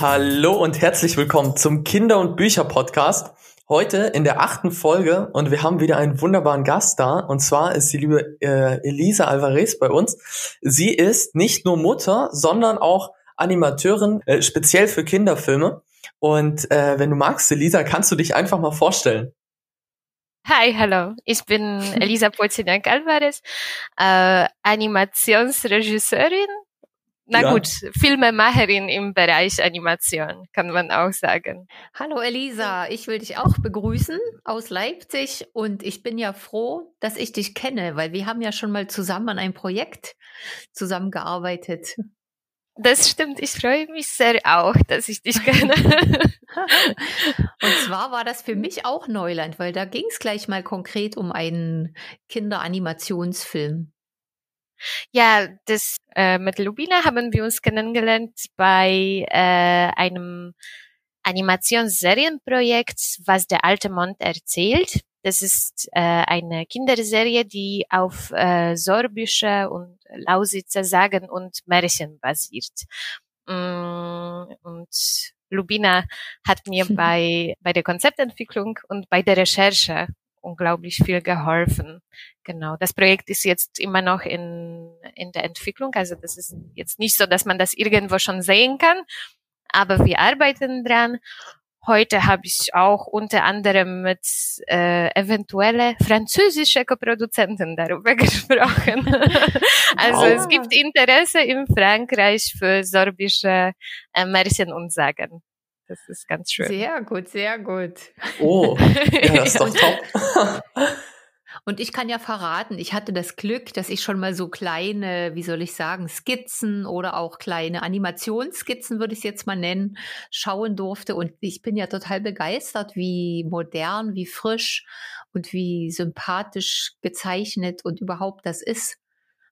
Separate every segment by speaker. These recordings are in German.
Speaker 1: Hallo und herzlich willkommen zum Kinder- und Bücher-Podcast. Heute in der achten Folge und wir haben wieder einen wunderbaren Gast da und zwar ist die liebe äh, Elisa Alvarez bei uns. Sie ist nicht nur Mutter, sondern auch Animateurin, äh, speziell für Kinderfilme. Und äh, wenn du magst, Elisa, kannst du dich einfach mal vorstellen?
Speaker 2: Hi, hallo. Ich bin Elisa Polzinak Alvarez, äh, Animationsregisseurin. Na ja. gut, Filmemacherin im Bereich Animation, kann man auch sagen.
Speaker 3: Hallo Elisa, ich will dich auch begrüßen aus Leipzig und ich bin ja froh, dass ich dich kenne, weil wir haben ja schon mal zusammen an einem Projekt zusammengearbeitet.
Speaker 2: Das stimmt. Ich freue mich sehr auch, dass ich dich kenne.
Speaker 3: Und zwar war das für mich auch Neuland, weil da ging es gleich mal konkret um einen Kinderanimationsfilm.
Speaker 2: Ja, das äh, mit Lubina haben wir uns kennengelernt bei äh, einem Animationsserienprojekt, was der alte Mond erzählt. Das ist äh, eine Kinderserie, die auf äh, sorbische und Lausitzer Sagen und Märchen basiert. Mm, und Lubina hat mir bei, bei der Konzeptentwicklung und bei der Recherche unglaublich viel geholfen. Genau. Das Projekt ist jetzt immer noch in, in der Entwicklung. Also das ist jetzt nicht so, dass man das irgendwo schon sehen kann. Aber wir arbeiten dran. Heute habe ich auch unter anderem mit äh, eventuelle französische Koproduzenten darüber gesprochen. also oh. es gibt Interesse in Frankreich für sorbische äh, Märchen und Sagen. Das ist ganz schön.
Speaker 3: Sehr gut, sehr gut.
Speaker 1: Oh, ja, das ist doch top.
Speaker 3: Und ich kann ja verraten, ich hatte das Glück, dass ich schon mal so kleine, wie soll ich sagen, Skizzen oder auch kleine Animationsskizzen, würde ich es jetzt mal nennen, schauen durfte. Und ich bin ja total begeistert, wie modern, wie frisch und wie sympathisch gezeichnet und überhaupt das ist.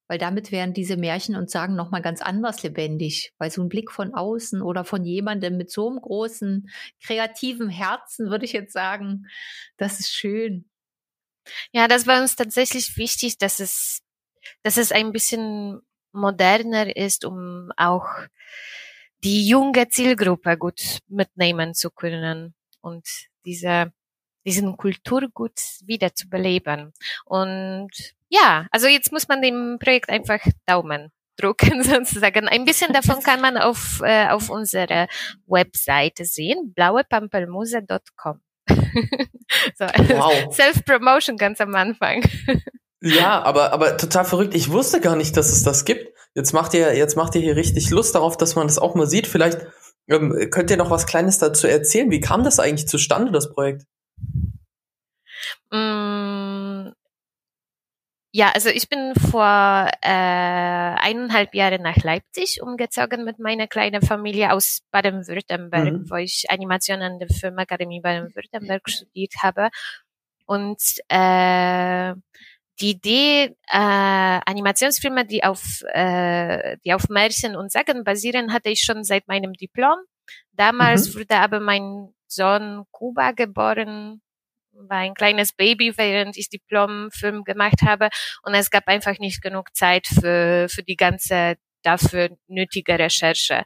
Speaker 3: Weil damit werden diese Märchen und Sagen nochmal ganz anders lebendig. Weil so ein Blick von außen oder von jemandem mit so einem großen, kreativen Herzen, würde ich jetzt sagen, das ist schön.
Speaker 2: Ja, das war uns tatsächlich wichtig, dass es, dass es ein bisschen moderner ist, um auch die junge Zielgruppe gut mitnehmen zu können und diese, diesen Kulturgut wieder zu beleben. Und ja, also jetzt muss man dem Projekt einfach Daumen drucken sozusagen. Ein bisschen davon kann man auf, äh, auf unserer Webseite sehen, blauepampelmuse.com. so, wow. Self-Promotion ganz am Anfang.
Speaker 1: ja, aber, aber total verrückt. Ich wusste gar nicht, dass es das gibt. Jetzt macht ihr, jetzt macht ihr hier richtig Lust darauf, dass man das auch mal sieht. Vielleicht ähm, könnt ihr noch was Kleines dazu erzählen. Wie kam das eigentlich zustande, das Projekt?
Speaker 2: Mm, ja, also ich bin vor äh, eineinhalb Jahren nach Leipzig umgezogen mit meiner kleinen Familie aus Baden-Württemberg, mhm. wo ich Animation an der Filmakademie Baden-Württemberg studiert habe. Und äh, die Idee, äh, Animationsfilme, die auf, äh, die auf Märchen und Sagen basieren, hatte ich schon seit meinem Diplom. Damals mhm. wurde aber mein Sohn Kuba geboren, war ein kleines Baby, während ich Diplomfilm gemacht habe. Und es gab einfach nicht genug Zeit für, für die ganze dafür nötige Recherche.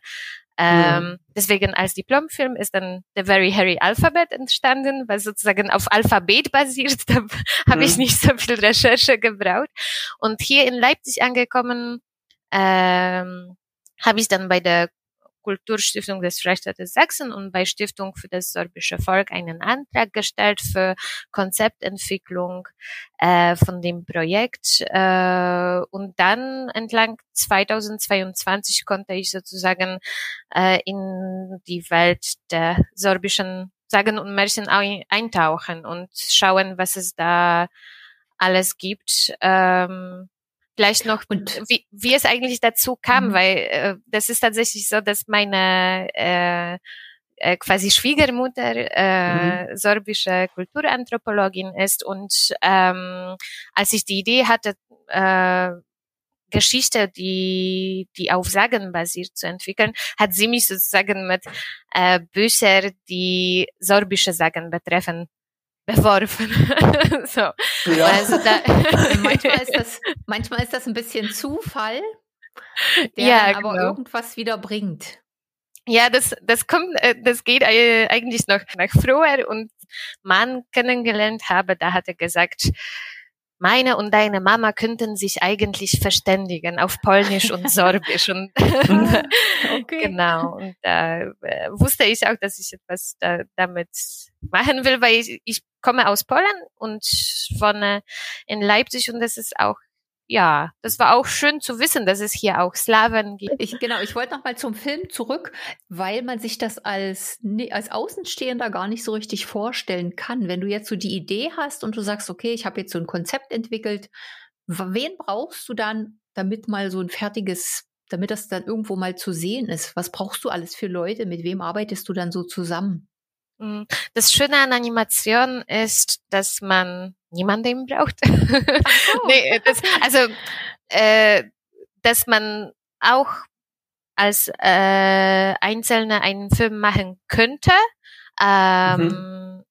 Speaker 2: Ähm, Deswegen als Diplomfilm ist dann The Very Hairy Alphabet entstanden, was sozusagen auf Alphabet basiert. Da habe mhm. ich nicht so viel Recherche gebraucht. Und hier in Leipzig angekommen, ähm, habe ich dann bei der Kulturstiftung des Freistaates Sachsen und bei Stiftung für das sorbische Volk einen Antrag gestellt für Konzeptentwicklung äh, von dem Projekt. Äh, und dann entlang 2022 konnte ich sozusagen äh, in die Welt der sorbischen Sagen und Märchen eintauchen und schauen, was es da alles gibt. Ähm, Vielleicht noch, und wie, wie es eigentlich dazu kam, mhm. weil äh, das ist tatsächlich so, dass meine äh, äh, quasi Schwiegermutter äh, mhm. sorbische Kulturanthropologin ist und ähm, als ich die Idee hatte, äh, Geschichte, die, die auf Sagen basiert zu entwickeln, hat sie mich sozusagen mit äh, Büchern, die sorbische Sagen betreffen, beworfen. so.
Speaker 3: Ja. Also da, manchmal, ist das, manchmal ist das ein bisschen Zufall, der ja, aber genau. irgendwas wieder bringt.
Speaker 2: Ja, das, das kommt, äh, das geht eigentlich noch nach früher und Mann kennengelernt habe, da hat er gesagt, meine und deine Mama könnten sich eigentlich verständigen auf Polnisch und Sorbisch und okay. genau und da äh, wusste ich auch, dass ich etwas da, damit machen will, weil ich, ich komme aus Polen und äh, in Leipzig und das ist auch ja, das war auch schön zu wissen, dass es hier auch Slawen gibt.
Speaker 3: Ich, genau, ich wollte noch mal zum Film zurück, weil man sich das als, als Außenstehender gar nicht so richtig vorstellen kann. Wenn du jetzt so die Idee hast und du sagst, okay, ich habe jetzt so ein Konzept entwickelt, wen brauchst du dann, damit mal so ein fertiges, damit das dann irgendwo mal zu sehen ist? Was brauchst du alles für Leute? Mit wem arbeitest du dann so zusammen?
Speaker 2: Mm, das Schöne an Animation ist, dass man niemanden braucht. So. nee, das, also, äh, dass man auch als äh, Einzelne einen Film machen könnte. Ähm, mhm.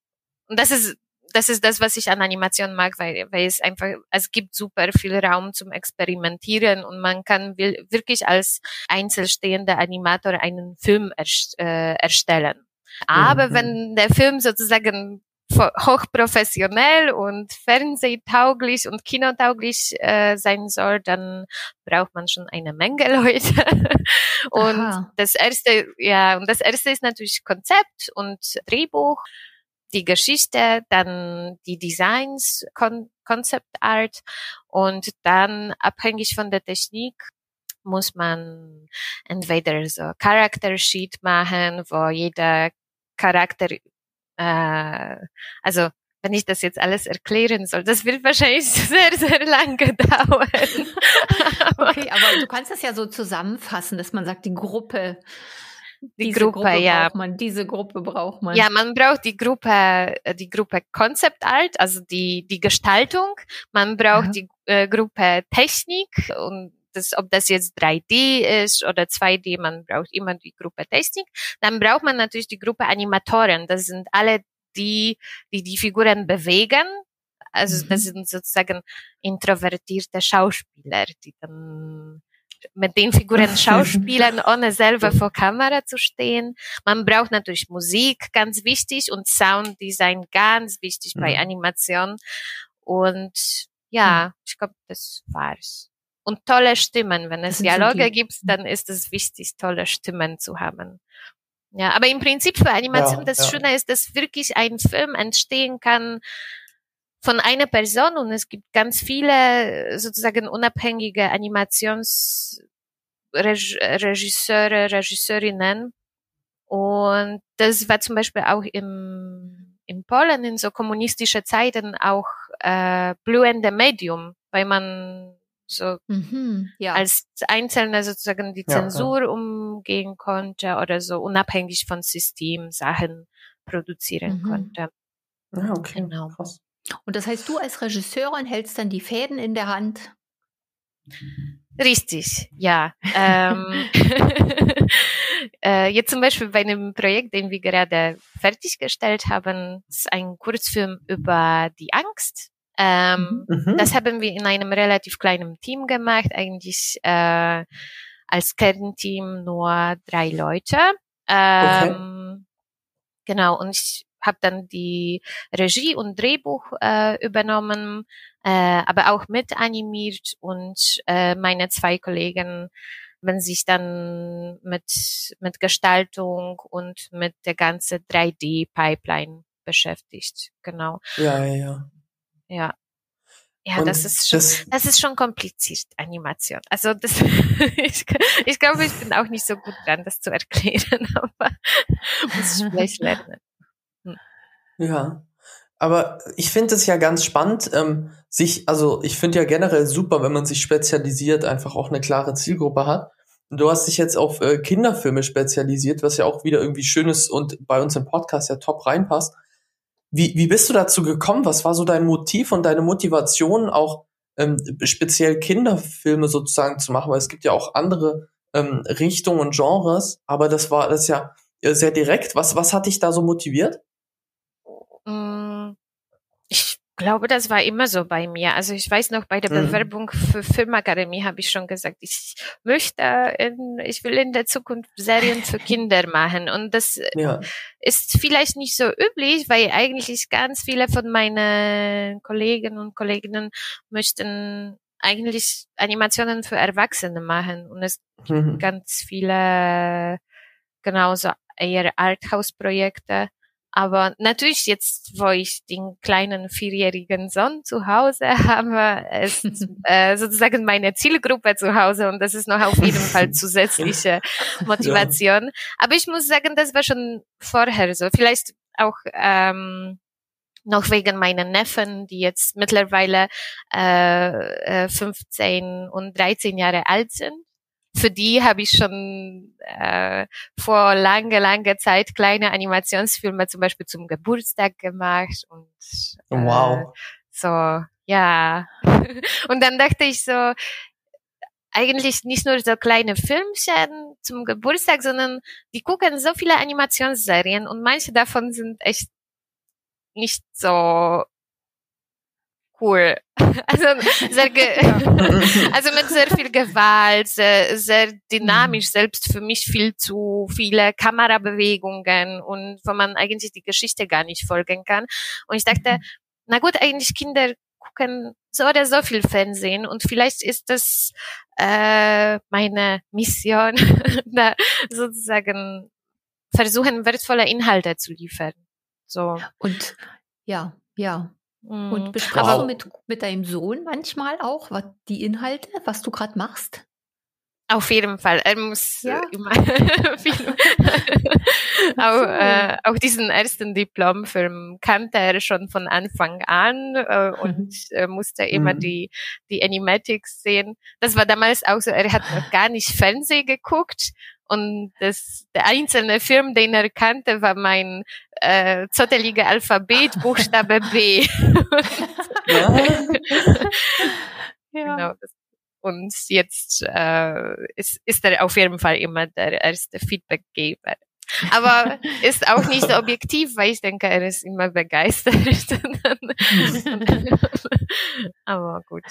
Speaker 2: Und das ist das ist das, was ich an Animation mag, weil, weil es einfach, es gibt super viel Raum zum Experimentieren und man kann wirklich als einzelstehender Animator einen Film erst, äh, erstellen. Aber mhm. wenn der Film sozusagen hochprofessionell und fernsehtauglich und kinotauglich äh, sein soll, dann braucht man schon eine Menge Leute. und Aha. das erste, ja, und das erste ist natürlich Konzept und Drehbuch, die Geschichte, dann die Designs, Con Concept Art und dann abhängig von der Technik muss man entweder so Character Sheet machen, wo jeder Charakter, äh, also wenn ich das jetzt alles erklären soll, das wird wahrscheinlich sehr, sehr lange dauern.
Speaker 3: okay, aber du kannst das ja so zusammenfassen, dass man sagt, die Gruppe,
Speaker 2: die diese Gruppe, Gruppe ja.
Speaker 3: braucht man, diese Gruppe braucht man.
Speaker 2: Ja, man braucht die Gruppe, äh, die Gruppe Concept Art, also die, die Gestaltung. Man braucht mhm. die äh, Gruppe Technik und das, ob das jetzt 3D ist oder 2D, man braucht immer die Gruppe Technik. Dann braucht man natürlich die Gruppe Animatoren. Das sind alle die, die die Figuren bewegen. Also mhm. das sind sozusagen introvertierte Schauspieler, die dann mit den Figuren schauspielen, ohne selber vor Kamera zu stehen. Man braucht natürlich Musik, ganz wichtig, und Sounddesign, ganz wichtig bei Animation. Und ja, ich glaube, das war's und tolle Stimmen. Wenn es Dialoge gibt, dann ist es wichtig, tolle Stimmen zu haben. Ja, aber im Prinzip für Animation ja, das ja. Schöne ist, dass wirklich ein Film entstehen kann von einer Person und es gibt ganz viele sozusagen unabhängige Animationsregisseure, Regisseurinnen. Und das war zum Beispiel auch im, in Polen in so kommunistische Zeiten auch äh, blühende Medium, weil man so mhm, ja. als Einzelner sozusagen die Zensur ja, ja. umgehen konnte oder so unabhängig von System Sachen produzieren mhm. konnte.
Speaker 1: Ja, okay. Genau. Krass.
Speaker 3: Und das heißt, du als Regisseurin hältst dann die Fäden in der Hand?
Speaker 2: Richtig, ja. ähm, äh, jetzt zum Beispiel bei einem Projekt, den wir gerade fertiggestellt haben, ist ein Kurzfilm über die Angst ähm, mhm. Das haben wir in einem relativ kleinen Team gemacht, eigentlich äh, als Kernteam nur drei Leute. Ähm, okay. Genau, und ich habe dann die Regie und Drehbuch äh, übernommen, äh, aber auch mit animiert und äh, meine zwei Kollegen wenn sich dann mit, mit Gestaltung und mit der ganze 3D-Pipeline beschäftigt. Genau.
Speaker 1: Ja, ja, ja.
Speaker 2: Ja. Ja, und das ist schon, das, das, ist schon kompliziert, Animation. Also das, ich, ich glaube, ich bin auch nicht so gut dran, das zu erklären, aber muss ich vielleicht lernen.
Speaker 1: Hm. Ja, aber ich finde es ja ganz spannend, ähm, sich, also ich finde ja generell super, wenn man sich spezialisiert, einfach auch eine klare Zielgruppe hat. Und du hast dich jetzt auf äh, Kinderfilme spezialisiert, was ja auch wieder irgendwie schön ist und bei uns im Podcast ja top reinpasst. Wie, wie bist du dazu gekommen? Was war so dein Motiv und deine Motivation, auch ähm, speziell Kinderfilme sozusagen zu machen? Weil es gibt ja auch andere ähm, Richtungen und Genres, aber das war das ja sehr direkt. Was, was hat dich da so motiviert?
Speaker 2: Mm, ich glaube, das war immer so bei mir. Also ich weiß noch, bei der mhm. Bewerbung für Filmakademie habe ich schon gesagt, ich möchte, in, ich will in der Zukunft Serien für Kinder machen. Und das ja. ist vielleicht nicht so üblich, weil eigentlich ganz viele von meinen Kollegen und Kolleginnen möchten eigentlich Animationen für Erwachsene machen. Und es gibt mhm. ganz viele genauso eher Arthouse-Projekte. Aber natürlich jetzt, wo ich den kleinen vierjährigen Sohn zu Hause habe, ist äh, sozusagen meine Zielgruppe zu Hause und das ist noch auf jeden Fall zusätzliche Motivation. Ja. Aber ich muss sagen, das war schon vorher so. Vielleicht auch ähm, noch wegen meinen Neffen, die jetzt mittlerweile äh, 15 äh, und 13 Jahre alt sind für die habe ich schon äh, vor lange, lange Zeit kleine Animationsfilme zum Beispiel zum Geburtstag gemacht und
Speaker 1: äh, wow.
Speaker 2: so ja und dann dachte ich so eigentlich nicht nur so kleine Filmchen zum Geburtstag, sondern die gucken so viele Animationsserien und manche davon sind echt nicht so cool. Also, sehr also mit sehr viel Gewalt, sehr, sehr dynamisch, mhm. selbst für mich viel zu viele Kamerabewegungen und wo man eigentlich die Geschichte gar nicht folgen kann. Und ich dachte, mhm. na gut, eigentlich Kinder gucken so oder so viel Fernsehen und vielleicht ist das äh, meine Mission, da sozusagen versuchen, wertvolle Inhalte zu liefern. So.
Speaker 3: Und ja, ja. Und mhm. besprichst wow. du mit, mit deinem Sohn manchmal auch was, die Inhalte, was du gerade machst?
Speaker 2: Auf jeden Fall. Er muss ja. immer viel, auch, äh, auch diesen ersten Diplomfilm kannte er schon von Anfang an äh, und äh, musste immer mhm. die, die Animatics sehen. Das war damals auch so, er hat noch gar nicht Fernsehen geguckt und das, der einzelne Film, den er kannte, war mein äh, zottelige Alphabet, Buchstabe B. ja. Genau. Und jetzt äh, ist, ist er auf jeden Fall immer der erste Feedbackgeber. Aber ist auch nicht so objektiv, weil ich denke, er ist immer begeistert. Aber gut.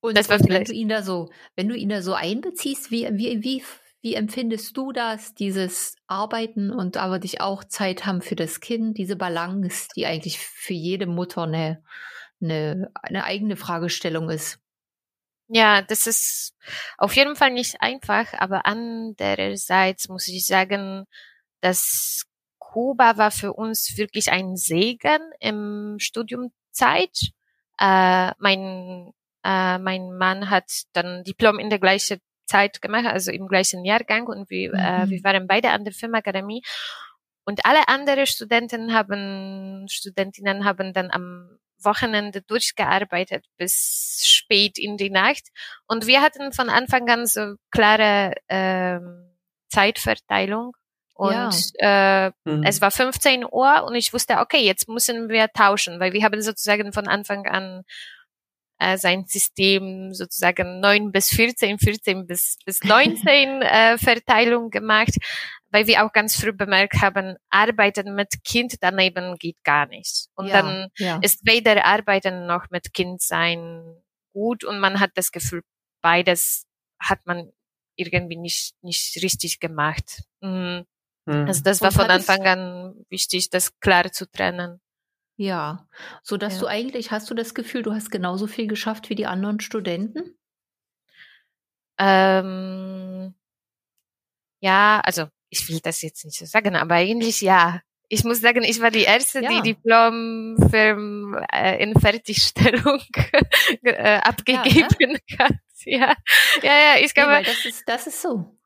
Speaker 3: Und, das war und wenn du ihn da so, wenn du ihn da so einbeziehst, wie, wie, wie wie empfindest du das, dieses Arbeiten und aber dich auch Zeit haben für das Kind, diese Balance, die eigentlich für jede Mutter eine, eine, eine eigene Fragestellung ist?
Speaker 2: Ja, das ist auf jeden Fall nicht einfach, aber andererseits muss ich sagen, dass Kuba war für uns wirklich ein Segen im Studiumzeit. Äh, mein, äh, mein Mann hat dann Diplom in der gleichen Zeit gemacht, also im gleichen Jahrgang und wir, äh, mhm. äh, wir waren beide an der Filmakademie. Und alle anderen Studenten haben, Studentinnen haben dann am Wochenende durchgearbeitet bis spät in die Nacht. Und wir hatten von Anfang an so klare ähm, Zeitverteilung. Und ja. äh, mhm. es war 15 Uhr und ich wusste, okay, jetzt müssen wir tauschen, weil wir haben sozusagen von Anfang an äh, sein System sozusagen 9 bis 14, 14 bis, bis 19 äh, Verteilung gemacht, weil wir auch ganz früh bemerkt haben, Arbeiten mit Kind daneben geht gar nicht. Und ja, dann ja. ist weder Arbeiten noch mit Kind sein gut und man hat das Gefühl, beides hat man irgendwie nicht, nicht richtig gemacht. Mhm. Mhm. Also das war von Anfang an wichtig, das klar zu trennen.
Speaker 3: Ja, so dass ja. du eigentlich hast du das Gefühl, du hast genauso viel geschafft wie die anderen Studenten?
Speaker 2: Ähm, ja, also ich will das jetzt nicht so sagen, aber eigentlich ja. Ich muss sagen, ich war die erste, ja. die Diplomfilm äh, in Fertigstellung äh, abgegeben ja, hat. Ja, ja, ja. Ich glaube,
Speaker 3: ja, das ist das ist so.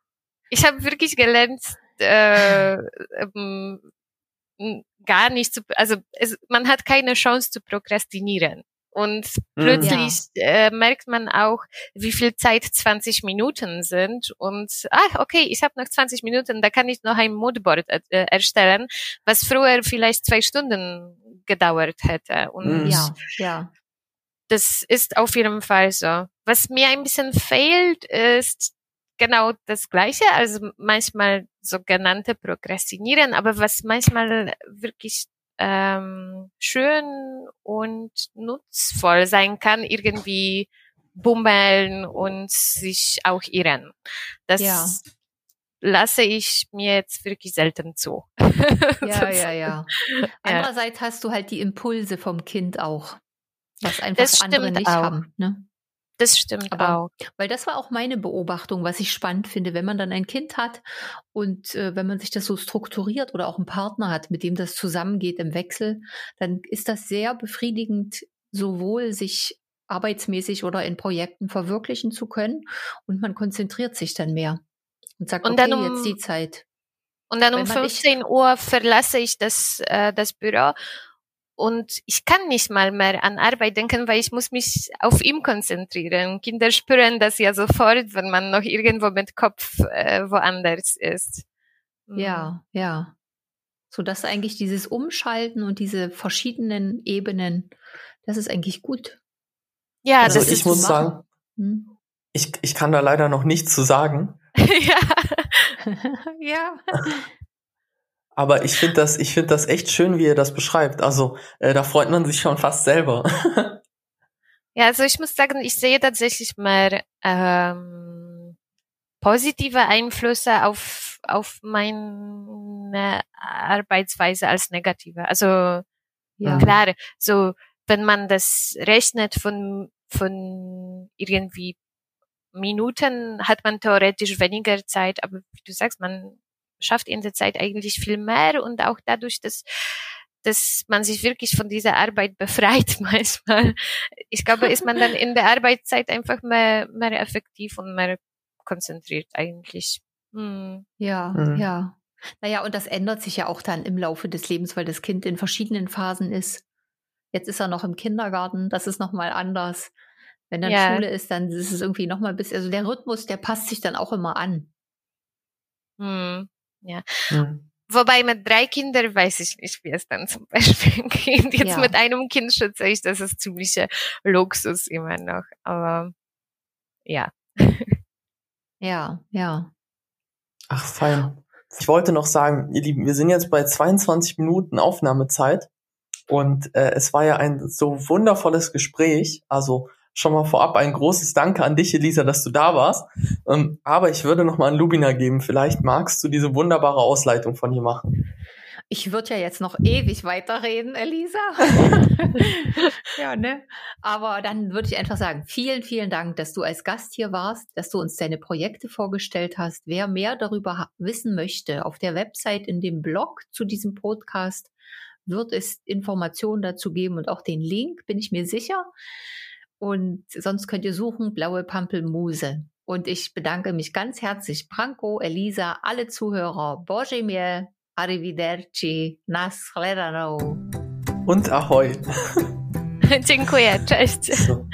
Speaker 2: Ich habe wirklich gelernt, äh, ähm, gar nicht zu, also es, man hat keine Chance zu prokrastinieren. Und plötzlich ja. äh, merkt man auch, wie viel Zeit 20 Minuten sind. Und ach, okay, ich habe noch 20 Minuten, da kann ich noch ein Moodboard äh, erstellen, was früher vielleicht zwei Stunden gedauert hätte. Und
Speaker 3: mhm. ja, ja.
Speaker 2: Das ist auf jeden Fall so. Was mir ein bisschen fehlt, ist genau das Gleiche, also manchmal sogenannte Prokrastinieren, aber was manchmal wirklich ähm, schön und nutzvoll sein kann, irgendwie bummeln und sich auch irren. Das ja. lasse ich mir jetzt wirklich selten zu.
Speaker 3: Ja, ja, ja. Andererseits hast du halt die Impulse vom Kind auch, was einfach andere nicht auch. haben. Ne?
Speaker 2: Das stimmt Aber, auch.
Speaker 3: Weil das war auch meine Beobachtung, was ich spannend finde, wenn man dann ein Kind hat und äh, wenn man sich das so strukturiert oder auch einen Partner hat, mit dem das zusammengeht im Wechsel, dann ist das sehr befriedigend, sowohl sich arbeitsmäßig oder in Projekten verwirklichen zu können und man konzentriert sich dann mehr und sagt, und okay, um, jetzt die Zeit.
Speaker 2: Und dann um 15 Uhr verlasse ich das, äh, das Büro und ich kann nicht mal mehr an Arbeit denken, weil ich muss mich auf ihm konzentrieren. Kinder spüren das ja sofort, wenn man noch irgendwo mit Kopf äh, woanders ist.
Speaker 3: Mhm. Ja, ja. So dass eigentlich dieses Umschalten und diese verschiedenen Ebenen, das ist eigentlich gut.
Speaker 1: Ja, also das ich muss sagen, hm? ich, ich kann da leider noch nichts zu sagen.
Speaker 2: ja.
Speaker 3: ja.
Speaker 1: Aber ich finde das, ich finde das echt schön, wie ihr das beschreibt. Also äh, da freut man sich schon fast selber.
Speaker 2: ja, also ich muss sagen, ich sehe tatsächlich mehr ähm, positive Einflüsse auf auf meine Arbeitsweise als negative. Also ja. klar, so wenn man das rechnet von von irgendwie Minuten hat man theoretisch weniger Zeit, aber wie du sagst, man schafft in der Zeit eigentlich viel mehr und auch dadurch, dass dass man sich wirklich von dieser Arbeit befreit manchmal. Ich glaube, ist man dann in der Arbeitszeit einfach mehr, mehr effektiv und mehr konzentriert eigentlich.
Speaker 3: Hm. Ja, mhm. ja. Naja, und das ändert sich ja auch dann im Laufe des Lebens, weil das Kind in verschiedenen Phasen ist. Jetzt ist er noch im Kindergarten, das ist nochmal anders. Wenn dann ja. Schule ist, dann ist es irgendwie nochmal ein bisschen, also der Rhythmus, der passt sich dann auch immer an.
Speaker 2: Hm. Ja. Mhm. Wobei mit drei Kindern weiß ich nicht, wie es dann zum Beispiel geht. Jetzt ja. mit einem Kind schätze ich, das ist ziemlicher Luxus immer noch. Aber ja.
Speaker 3: Ja, ja.
Speaker 1: Ach, fein. Ich wollte noch sagen, ihr Lieben, wir sind jetzt bei 22 Minuten Aufnahmezeit und äh, es war ja ein so wundervolles Gespräch. Also schon mal vorab ein großes Danke an dich, Elisa, dass du da warst. Ähm, aber ich würde noch mal an Lubina geben. Vielleicht magst du diese wunderbare Ausleitung von ihr machen.
Speaker 3: Ich würde ja jetzt noch ewig weiterreden, Elisa. ja, ne? Aber dann würde ich einfach sagen, vielen, vielen Dank, dass du als Gast hier warst, dass du uns deine Projekte vorgestellt hast. Wer mehr darüber wissen möchte, auf der Website in dem Blog zu diesem Podcast wird es Informationen dazu geben und auch den Link, bin ich mir sicher. Und sonst könnt ihr suchen Blaue Pampelmuse. Und ich bedanke mich ganz herzlich, Branko, Elisa, alle Zuhörer. Boże mir, arrivederci, nas
Speaker 1: Und ahoi.
Speaker 2: Dziękuję, cześć. So.